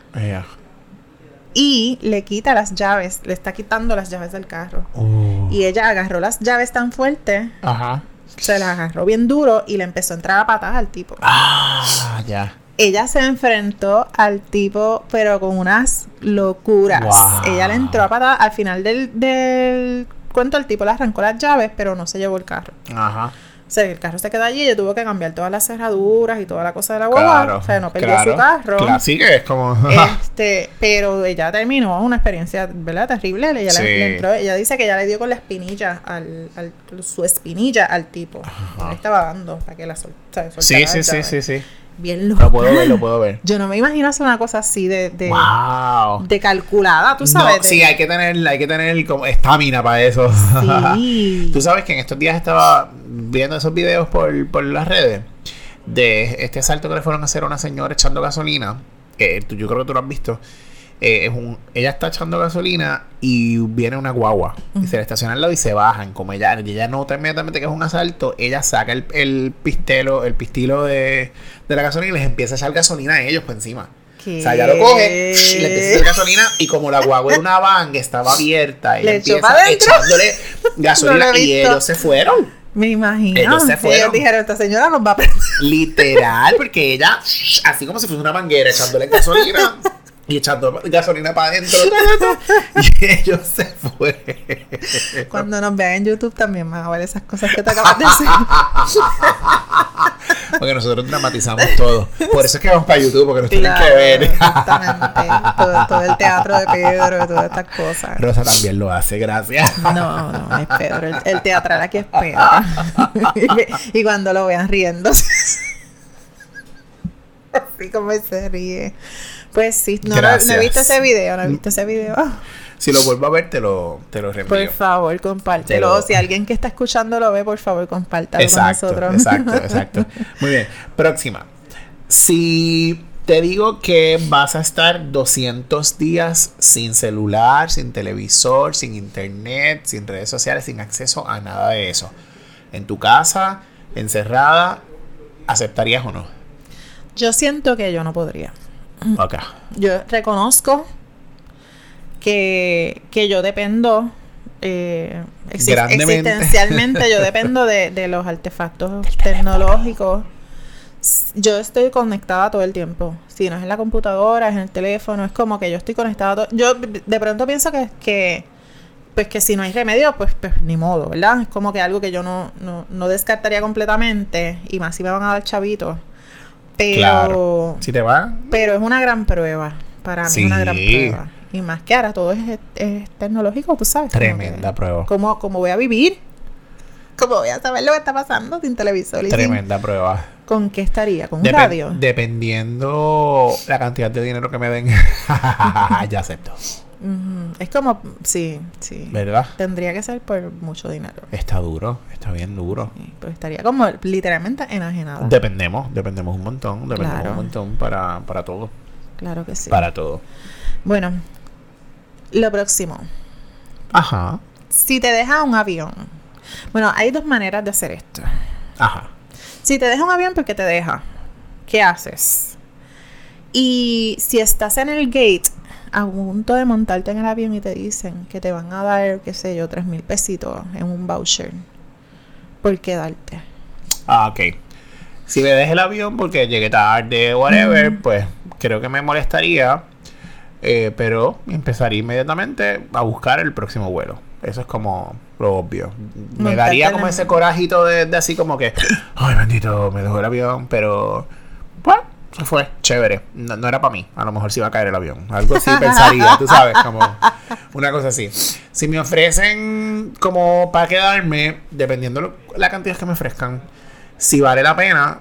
B: Y le quita las llaves, le está quitando las llaves del carro.
A: Uh.
B: Y ella agarró las llaves tan fuerte,
A: Ajá.
B: se las agarró bien duro y le empezó a entrar a patadas al tipo.
A: Ah, ya.
B: Ella se enfrentó al tipo, pero con unas locuras.
A: Wow.
B: Ella le entró a patadas. Al final del, del cuento, el tipo le arrancó las llaves, pero no se llevó el carro.
A: Ajá.
B: O sea, el carro se quedó allí y ella tuvo que cambiar todas las cerraduras y toda la cosa de la guagua.
A: Claro.
B: o sea, no perdió
A: claro,
B: su carro.
A: Claro, sí que es como.
B: Este, pero ella terminó una experiencia, ¿verdad? Terrible. Ella, le-
A: Sí.
B: le entró, ella dice que ella le dio con la espinilla, al, al- su espinilla al tipo. Le estaba dando para que la sol, o sea, soltara
A: sí, sí, sí, sí, sí.
B: Bien loco.
A: Lo puedo ver, lo puedo ver.
B: Yo no me imagino hacer una cosa así de, de,
A: wow.
B: de calculada, tú sabes.
A: No, sí, hay que tener, hay que tener como estamina para eso.
B: Sí.
A: Tú sabes que en estos días estaba viendo esos videos por, por las redes de este asalto que le fueron a hacer a una señora echando gasolina. Que tú- yo creo que tú lo has visto. Eh, es un, ella está echando gasolina y viene una guagua y se le estaciona al lado y se bajan. Como ella, ella nota inmediatamente que es un asalto, ella saca el, el pistelo, el pistilo de, de la gasolina y les empieza a echar gasolina a ellos por encima.
B: ¿Qué?
A: O sea, ya lo coge le empieza a echar gasolina y como la guagua de una van que estaba abierta, ella empieza echándole gasolina
B: No
A: y ellos se fueron.
B: Me imagino.
A: Ellos se fueron.
B: Ellos dijeron, esta señora nos va a prender.
A: Literal, porque ella, así como si fuese una manguera, echándole gasolina y echando gasolina para adentro. y ellos se fueron.
B: Cuando nos vean en YouTube también van a ver esas cosas que te acabas de decir.
A: Porque nosotros dramatizamos todo. Por eso es que vamos para YouTube, porque nos tienen que
B: Claro,
A: ver.
B: Exactamente. Todo, todo el teatro de Pedro y todas estas cosas.
A: Rosa también lo hace, gracias.
B: No, no, es Pedro. El, el teatral aquí es Pedro. y, cuando lo vean riéndose. Así como se ríe. Pues sí, no, no, no he visto ese video, no he visto ese video.
A: Si lo vuelvo a ver, te lo, te lo reenvío.
B: Por favor, compártelo. Si alguien que está escuchando lo ve, por favor, compártalo
A: Exacto,
B: con nosotros.
A: exacto, exacto. Muy bien. Próxima. Si te digo que vas a estar 200 días sin celular, sin televisor, sin internet, sin redes sociales, sin acceso a nada de eso, en tu casa, encerrada, ¿aceptarías o no?
B: Yo siento que yo no podría.
A: Acá.
B: Yo reconozco que, que yo dependo eh, exi-
A: Grandemente.
B: existencialmente yo dependo de, de los artefactos tecnológicos. Yo estoy conectada todo el tiempo. Si no es en la computadora, es en el teléfono, es como que yo estoy conectada. todo- Yo de pronto pienso que, que pues que si no hay remedio, pues, pues ni modo, ¿verdad? Es como que algo que yo no, no, no descartaría completamente, y más si me van a dar chavitos. Pero,
A: Claro. Si te va,
B: pero es una gran prueba. Para mí
A: Sí.
B: es una gran prueba. Y más que ahora todo es, es tecnológico, tú sabes.
A: tremenda prueba.
B: ¿Cómo, cómo voy a vivir? ¿Cómo voy a saber lo que está pasando sin televisor? y sin-
A: Tremenda prueba.
B: ¿Con qué estaría? ¿Con un radio?
A: Dependiendo la cantidad de dinero que me den, ya acepto.
B: Es como, sí, sí.
A: ¿Verdad?
B: Tendría que ser por mucho dinero.
A: Está duro, está bien duro.
B: Sí, Pues estaría como literalmente enajenada.
A: Dependemos, dependemos un montón, dependemos
B: Claro.
A: un montón para, para todo.
B: claro que sí.
A: Para todo.
B: Bueno, lo próximo.
A: Ajá,
B: Si te deja un avión. Bueno, hay dos maneras de hacer esto.
A: ajá.
B: Si te deja un avión, ¿por qué te deja? ¿Qué haces? Y si estás en el gate, a punto de montarte en el avión y te dicen que te van a dar, qué sé yo, tres mil pesitos en un voucher, ¿por qué darte?
A: Ah, ok. Si me deja el avión porque llegué tarde, whatever, pues creo que me molestaría. eh, pero empezaría inmediatamente a buscar el próximo vuelo. Eso es como lo obvio. Me daría como ese corajito de, de así como que, ay bendito, me dejó el avión, pero pues fue, chévere. No, no era para mí. A lo mejor se iba a caer el avión. Algo así pensaría, tú sabes, como una cosa así. Si me ofrecen como para quedarme, dependiendo lo- la cantidad que me ofrezcan, si vale la pena,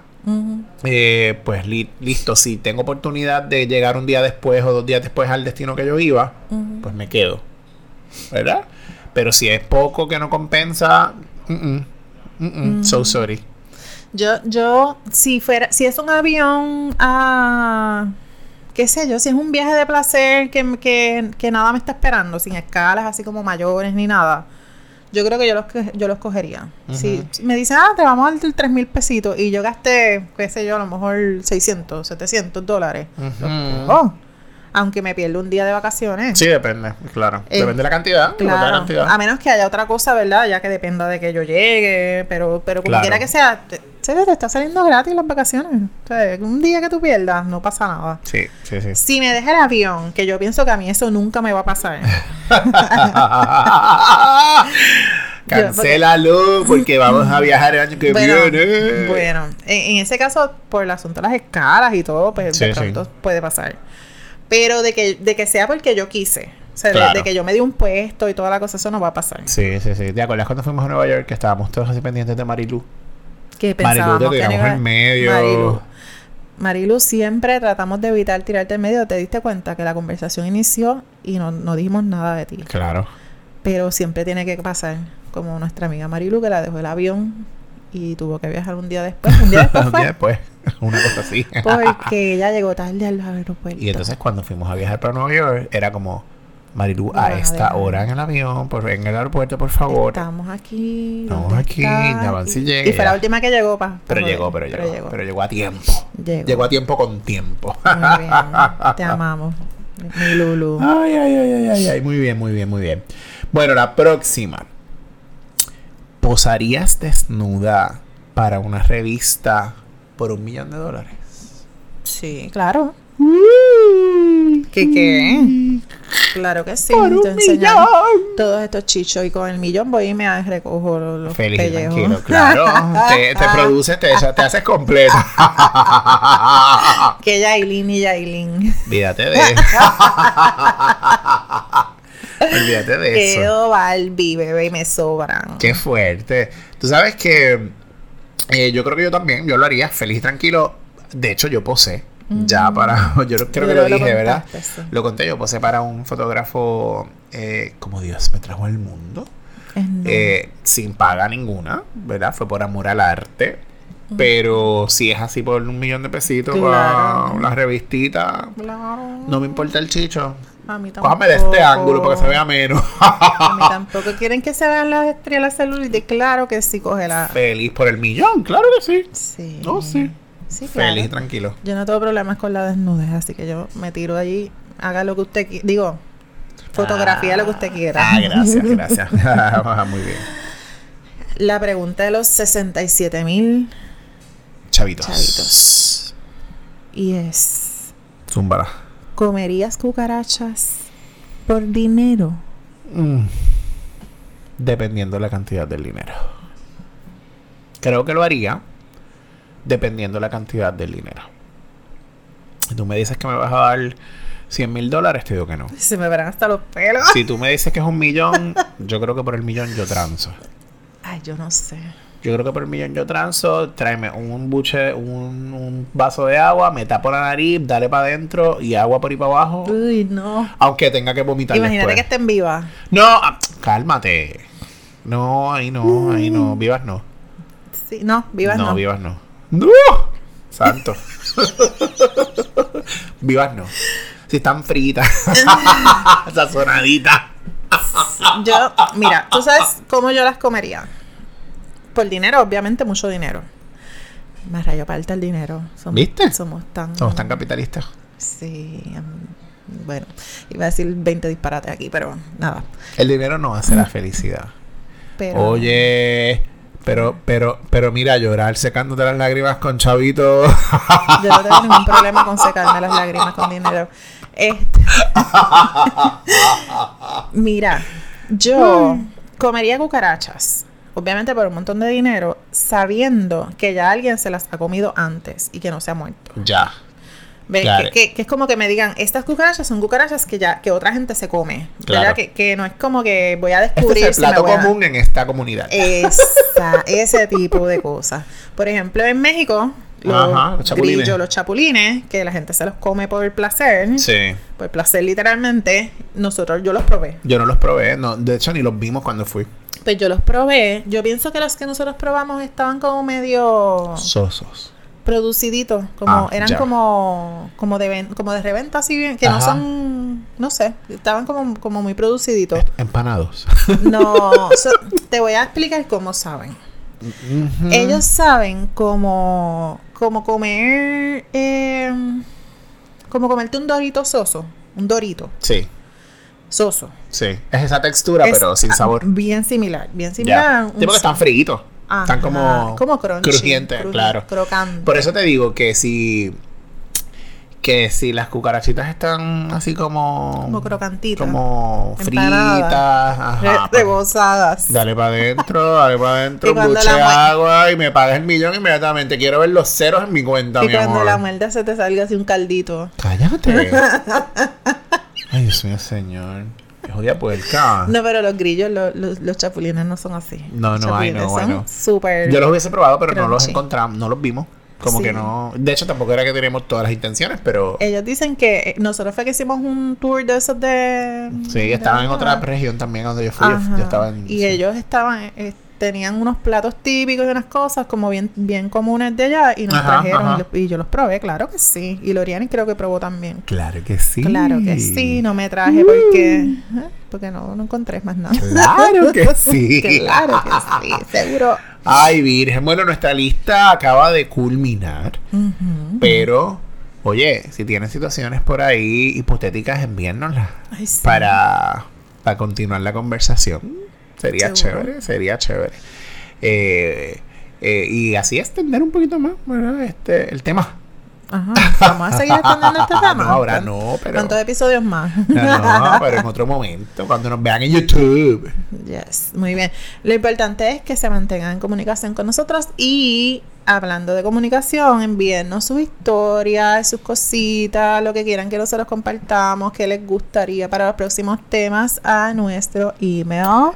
A: eh, pues li- listo, si tengo oportunidad de llegar un día después o dos días después al destino que yo iba, pues me quedo. ¿Verdad? Pero si es poco que no compensa, mm, mm, mm, mm, so sorry.
B: Yo, yo, si fuera, si es un avión a, qué sé yo, si es un viaje de placer que, que, que nada me está esperando, sin escalas así como mayores ni nada, yo creo que yo los, que- yo los cogería. Si si me dicen, ah, te vamos a dar tres mil pesitos y yo gasté, qué sé yo, a lo mejor 600, 700 dólares. Oh, aunque me pierda un día de vacaciones.
A: Sí, depende, claro.
B: Eh,
A: depende de la cantidad. depende de la
B: Claro,
A: cantidad.
B: a menos que haya otra cosa, ¿verdad? Ya que dependa de que yo llegue, pero, pero como
A: Claro.
B: quiera que sea, te, te está saliendo gratis las vacaciones. O sea, un día que tú pierdas, no pasa nada.
A: Sí, sí, sí.
B: Si me deja el avión, que yo pienso que a mí eso nunca me va a pasar.
A: Cancélalo porque vamos a viajar el año que
B: bueno,
A: viene.
B: bueno, en, en ese caso, por el asunto de las escalas y todo, pues
A: Sí,
B: de
A: sí.
B: pronto puede pasar. Pero de que, de que sea porque yo quise. O sea, de-
A: Claro.
B: de, que yo me di un puesto y toda la cosa, eso no va a pasar.
A: Sí, sí, sí. ¿Te acuerdas cuando fuimos a Nueva York que estábamos todos así pendientes de Marilu?
B: Que
A: Marilu,
B: pensábamos
A: te tiramos
B: no iba-
A: en medio.
B: Marilu. Marilu, siempre tratamos de evitar tirarte en medio. Te diste cuenta que la conversación inició y no, no dijimos nada de ti.
A: Claro.
B: Pero siempre tiene que pasar. Como nuestra amiga Marilu, que la dejó el avión y tuvo que viajar un día después. Un día después
A: Un día después. Una cosa así.
B: Porque ella llegó tarde al aeropuerto.
A: Y entonces cuando fuimos a viajar para Nueva York, era como, Marilu, a esta hora en el avión, por, en el aeropuerto, por favor.
B: Estamos aquí.
A: Estamos
B: ¿dónde
A: aquí, si
B: Y-
A: llega.
B: Y fue la última que llegó, pa.
A: Pero llegó, pero llegó, pero llegó a tiempo.
B: Llegó.
A: Llegó a tiempo con tiempo.
B: Muy bien. Te amamos. Mi Lulu.
A: Ay, ay, ay, ay, ay, ay. Muy bien, muy bien, muy bien. Bueno, la próxima. ¿Posarías desnuda para una revista por un millón de dólares?
B: Sí, claro. ¿Qué qué? Claro que sí.
A: Por un millón.
B: Todos estos chichos y con el millón voy y me recojo los, los
A: Feliz
B: pellejos.
A: tranquilo, claro. te, te produces, te, te haces completo.
B: que Yailin y Yailin.
A: Olvídate de Olvídate de eso.
B: Quedo Barbie, bebé, y me sobran.
A: Qué fuerte. Tú sabes que eh, yo creo que yo también, yo lo haría feliz y tranquilo. De hecho, yo posé. Ya para. Yo creo que lo dije, ¿verdad?
B: sí.
A: Lo conté, yo posé para un fotógrafo eh, como Dios me trajo al mundo. Eh, sin paga ninguna, ¿verdad? Fue por amor al arte. Pero si es así por un millón de pesitos
B: Claro.
A: para una revistita,
B: Claro.
A: no me importa el chicho.
B: A mí tampoco.
A: Cójame de este ángulo para que se vea menos.
B: A mí tampoco. ¿Quieren que se vean las estrellas celulitis? Claro que sí, coge la...
A: Feliz por el millón, claro que sí.
B: Sí.
A: No, sí.
B: Sí, claro.
A: Feliz y tranquilo.
B: Yo no tengo problemas con la desnudez, así que yo me tiro allí, haga lo que usted quiera. Digo, Fotografía, lo que usted quiera.
A: Ah, gracias, gracias. Muy bien.
B: La pregunta de los 67 mil
A: Chavitos.
B: chavitos. Y es,
A: Zúmbala.
B: ¿Comerías cucarachas por dinero?
A: Mm. Dependiendo de la cantidad del dinero. Creo que lo haría dependiendo de la cantidad del dinero. Si tú me dices que me vas a dar 100 mil dólares, te digo que no.
B: Se me verán hasta los pelos.
A: Si tú me dices que es un millón, yo creo que por el millón yo transo.
B: Ay, yo no sé.
A: Yo creo que por el millón yo transo, tráeme un buche, un, un vaso de agua, me tapo la nariz, dale para adentro y agua por ahí para abajo.
B: Uy, no.
A: Aunque tenga que vomitar
B: Imagínate que
A: después.
B: estén vivas.
A: No, ah, cálmate. No, ahí no, ahí no. Vivas no.
B: Sí, no, vivas no.
A: no, vivas no. ¡No! Santo. vivas no. Si están fritas. Sazonaditas.
B: Yo, mira, tú sabes cómo yo las comería. Por dinero, obviamente, mucho dinero. Me rayo falta el dinero. Somos,
A: ¿Viste?
B: Somos tan.
A: Somos tan capitalistas.
B: Sí. bueno, iba a decir 20 disparates aquí, pero nada.
A: El dinero no hace la felicidad.
B: Pero,
A: Oye, pero, pero, pero mira, llorar secándote las lágrimas con chavito.
B: Yo no tengo ningún problema con secarme las lágrimas con dinero. Este- Mira, yo comería cucarachas, obviamente por un montón de dinero, sabiendo que ya alguien se las ha comido antes y que no se ha muerto.
A: ya.
B: ¿Ves?
A: Claro.
B: Que, que- que es como que me digan, estas cucarachas son cucarachas que ya que otra gente se come. ¿verdad?
A: Claro.
B: Que, que no es como que voy a
A: Este
B: descubrir
A: es el
B: si
A: plato
B: a-
A: común en esta comunidad.
B: Esa, ese tipo de cosas. Por ejemplo, en México, los,
A: Ajá, los chapulines.
B: grillos, los chapulines, que la gente se los come por placer,
A: Sí.
B: por placer literalmente, nosotros yo los probé.
A: Yo no los probé, no, de hecho ni los vimos cuando fui.
B: Pues yo los probé. Yo pienso que los que nosotros probamos estaban como medio
A: Sosos.
B: produciditos, como
A: Ah,
B: eran
A: ya.
B: como como de ven- como de reventa así bien, que no son, no sé, estaban como como muy produciditos.
A: Empanados.
B: No, so- te voy a explicar cómo saben. Ellos saben como, como comer, eh, como comerte un dorito soso, un dorito
A: Sí,
B: soso.
A: sí. Es esa textura,
B: Es,
A: pero sin
B: ah,
A: sabor.
B: Bien similar, bien similar.
A: Sí, porque están fritos.
B: Ajá,
A: Están como,
B: como crunchy,
A: crujientes,
B: cruji-
A: claro.
B: crocante.
A: Por eso te digo que si que si las cucarachitas están así como
B: Como crocantitas.
A: como fritas, pues,
B: rebozadas.
A: Dale para adentro, dale para adentro,
B: Y cuando
A: buche agua y me pagas el millón inmediatamente. Quiero ver los ceros en mi cuenta,
B: Y
A: mi
B: cuando
A: amor.
B: la muerda se te salga así un caldito.
A: Cállate. Ay, Dios mío, señor. Qué jodida puerca.
B: No, pero los grillos, los, los, los chapulines no son así.
A: No, no, ay,
B: chapulines
A: no, bueno.
B: Súper.
A: Yo los hubiese probado, pero no los encontramos, no los vimos. Como
B: Sí.
A: que no. De hecho, tampoco era que teníamos todas las intenciones, pero.
B: Ellos dicen que eh, nosotros fue que hicimos un tour de esos de.
A: Sí,
B: de
A: estaba en otra región también donde yo fui. Yo- Yo estaba en.
B: Y
A: sí.
B: ellos estaban, eh, tenían unos platos típicos y unas cosas como bien, bien comunes de allá y nos
A: Ajá,
B: trajeron
A: ajá.
B: y, yo los probé, claro que sí. Y Loriani creo que probó también.
A: Claro que sí.
B: Claro que sí, no me traje porque, ¿eh? porque no, no encontré más nada.
A: Claro que sí.
B: claro que sí, seguro.
A: Ay, Virgen. Bueno, nuestra lista acaba de culminar. Pero, oye, si tienes situaciones por ahí hipotéticas,
B: sí.
A: para, para continuar la conversación. Sería
B: Seguro.
A: chévere, sería chévere. Eh, eh, y así extender un poquito más, ¿verdad? Este, el tema.
B: Ajá. Vamos a seguir extendiendo este tema.
A: No, ahora no, pero.
B: ¿Cuántos episodios más?
A: No, no, pero en otro momento, cuando nos vean en YouTube.
B: Yes, muy bien. Lo importante es que se mantengan en comunicación con nosotros y hablando de comunicación, envíennos sus historias, sus cositas, lo que quieran que nosotros compartamos, que les gustaría para los próximos temas a nuestro email.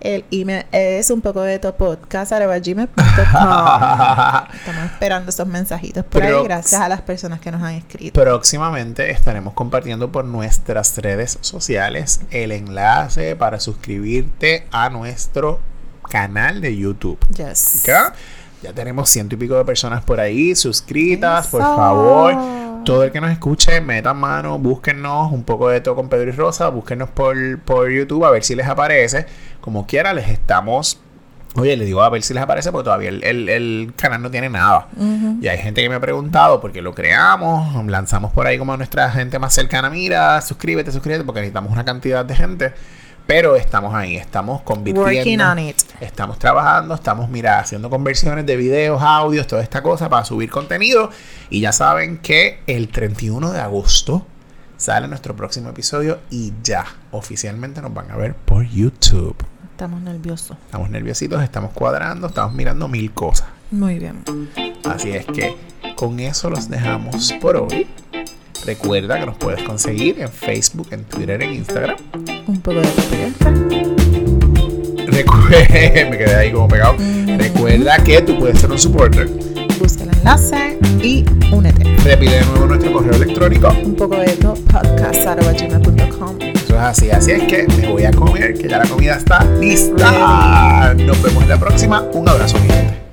B: El email es un poco de topodcast.gmail.com Estamos esperando esos mensajitos por ahí, gracias a las personas que nos han escrito.
A: Próximamente estaremos compartiendo por nuestras redes sociales el enlace para suscribirte a nuestro canal de YouTube.
B: Yes.
A: ¿ok? Ya tenemos ciento y pico de personas por ahí suscritas. Por favor, todo el que nos escuche, metan mano, búsquennos un poco de todo con Pedro y Rosa, búsquennos por, por YouTube a ver si les aparece. Como quiera, les estamos Oye, le digo a ver si les aparece porque todavía el, el- el canal no tiene nada. Y hay gente que me ha preguntado por qué lo creamos, lanzamos por ahí como a nuestra gente más cercana, mira, suscríbete, suscríbete, porque necesitamos una cantidad de gente. Pero estamos ahí, estamos convirtiendo.
B: Working on it.
A: Estamos trabajando, estamos, mira, haciendo conversiones de videos, audios, toda esta cosa para subir contenido. Y ya saben que el 31 de agosto sale nuestro próximo episodio y ya oficialmente nos van a ver por YouTube.
B: Estamos nerviosos.
A: Estamos nerviositos, estamos cuadrando, estamos mirando mil cosas.
B: Muy bien.
A: Así es que con eso los dejamos por hoy. Recuerda que nos puedes conseguir en Facebook, en Twitter, en Instagram.
B: Un poco de extra.
A: Recuerda, me quedé ahí como pegado.
B: Mm.
A: Recuerda que tú puedes ser un supporter.
B: Busca el enlace y únete.
A: Repite de nuevo nuestro correo electrónico.
B: Un poco de esto, podcast.gmail.com.
A: Eso es así. Así es que me voy a comer, que ya la comida está lista. Nos vemos en la próxima. Un abrazo, mi gente.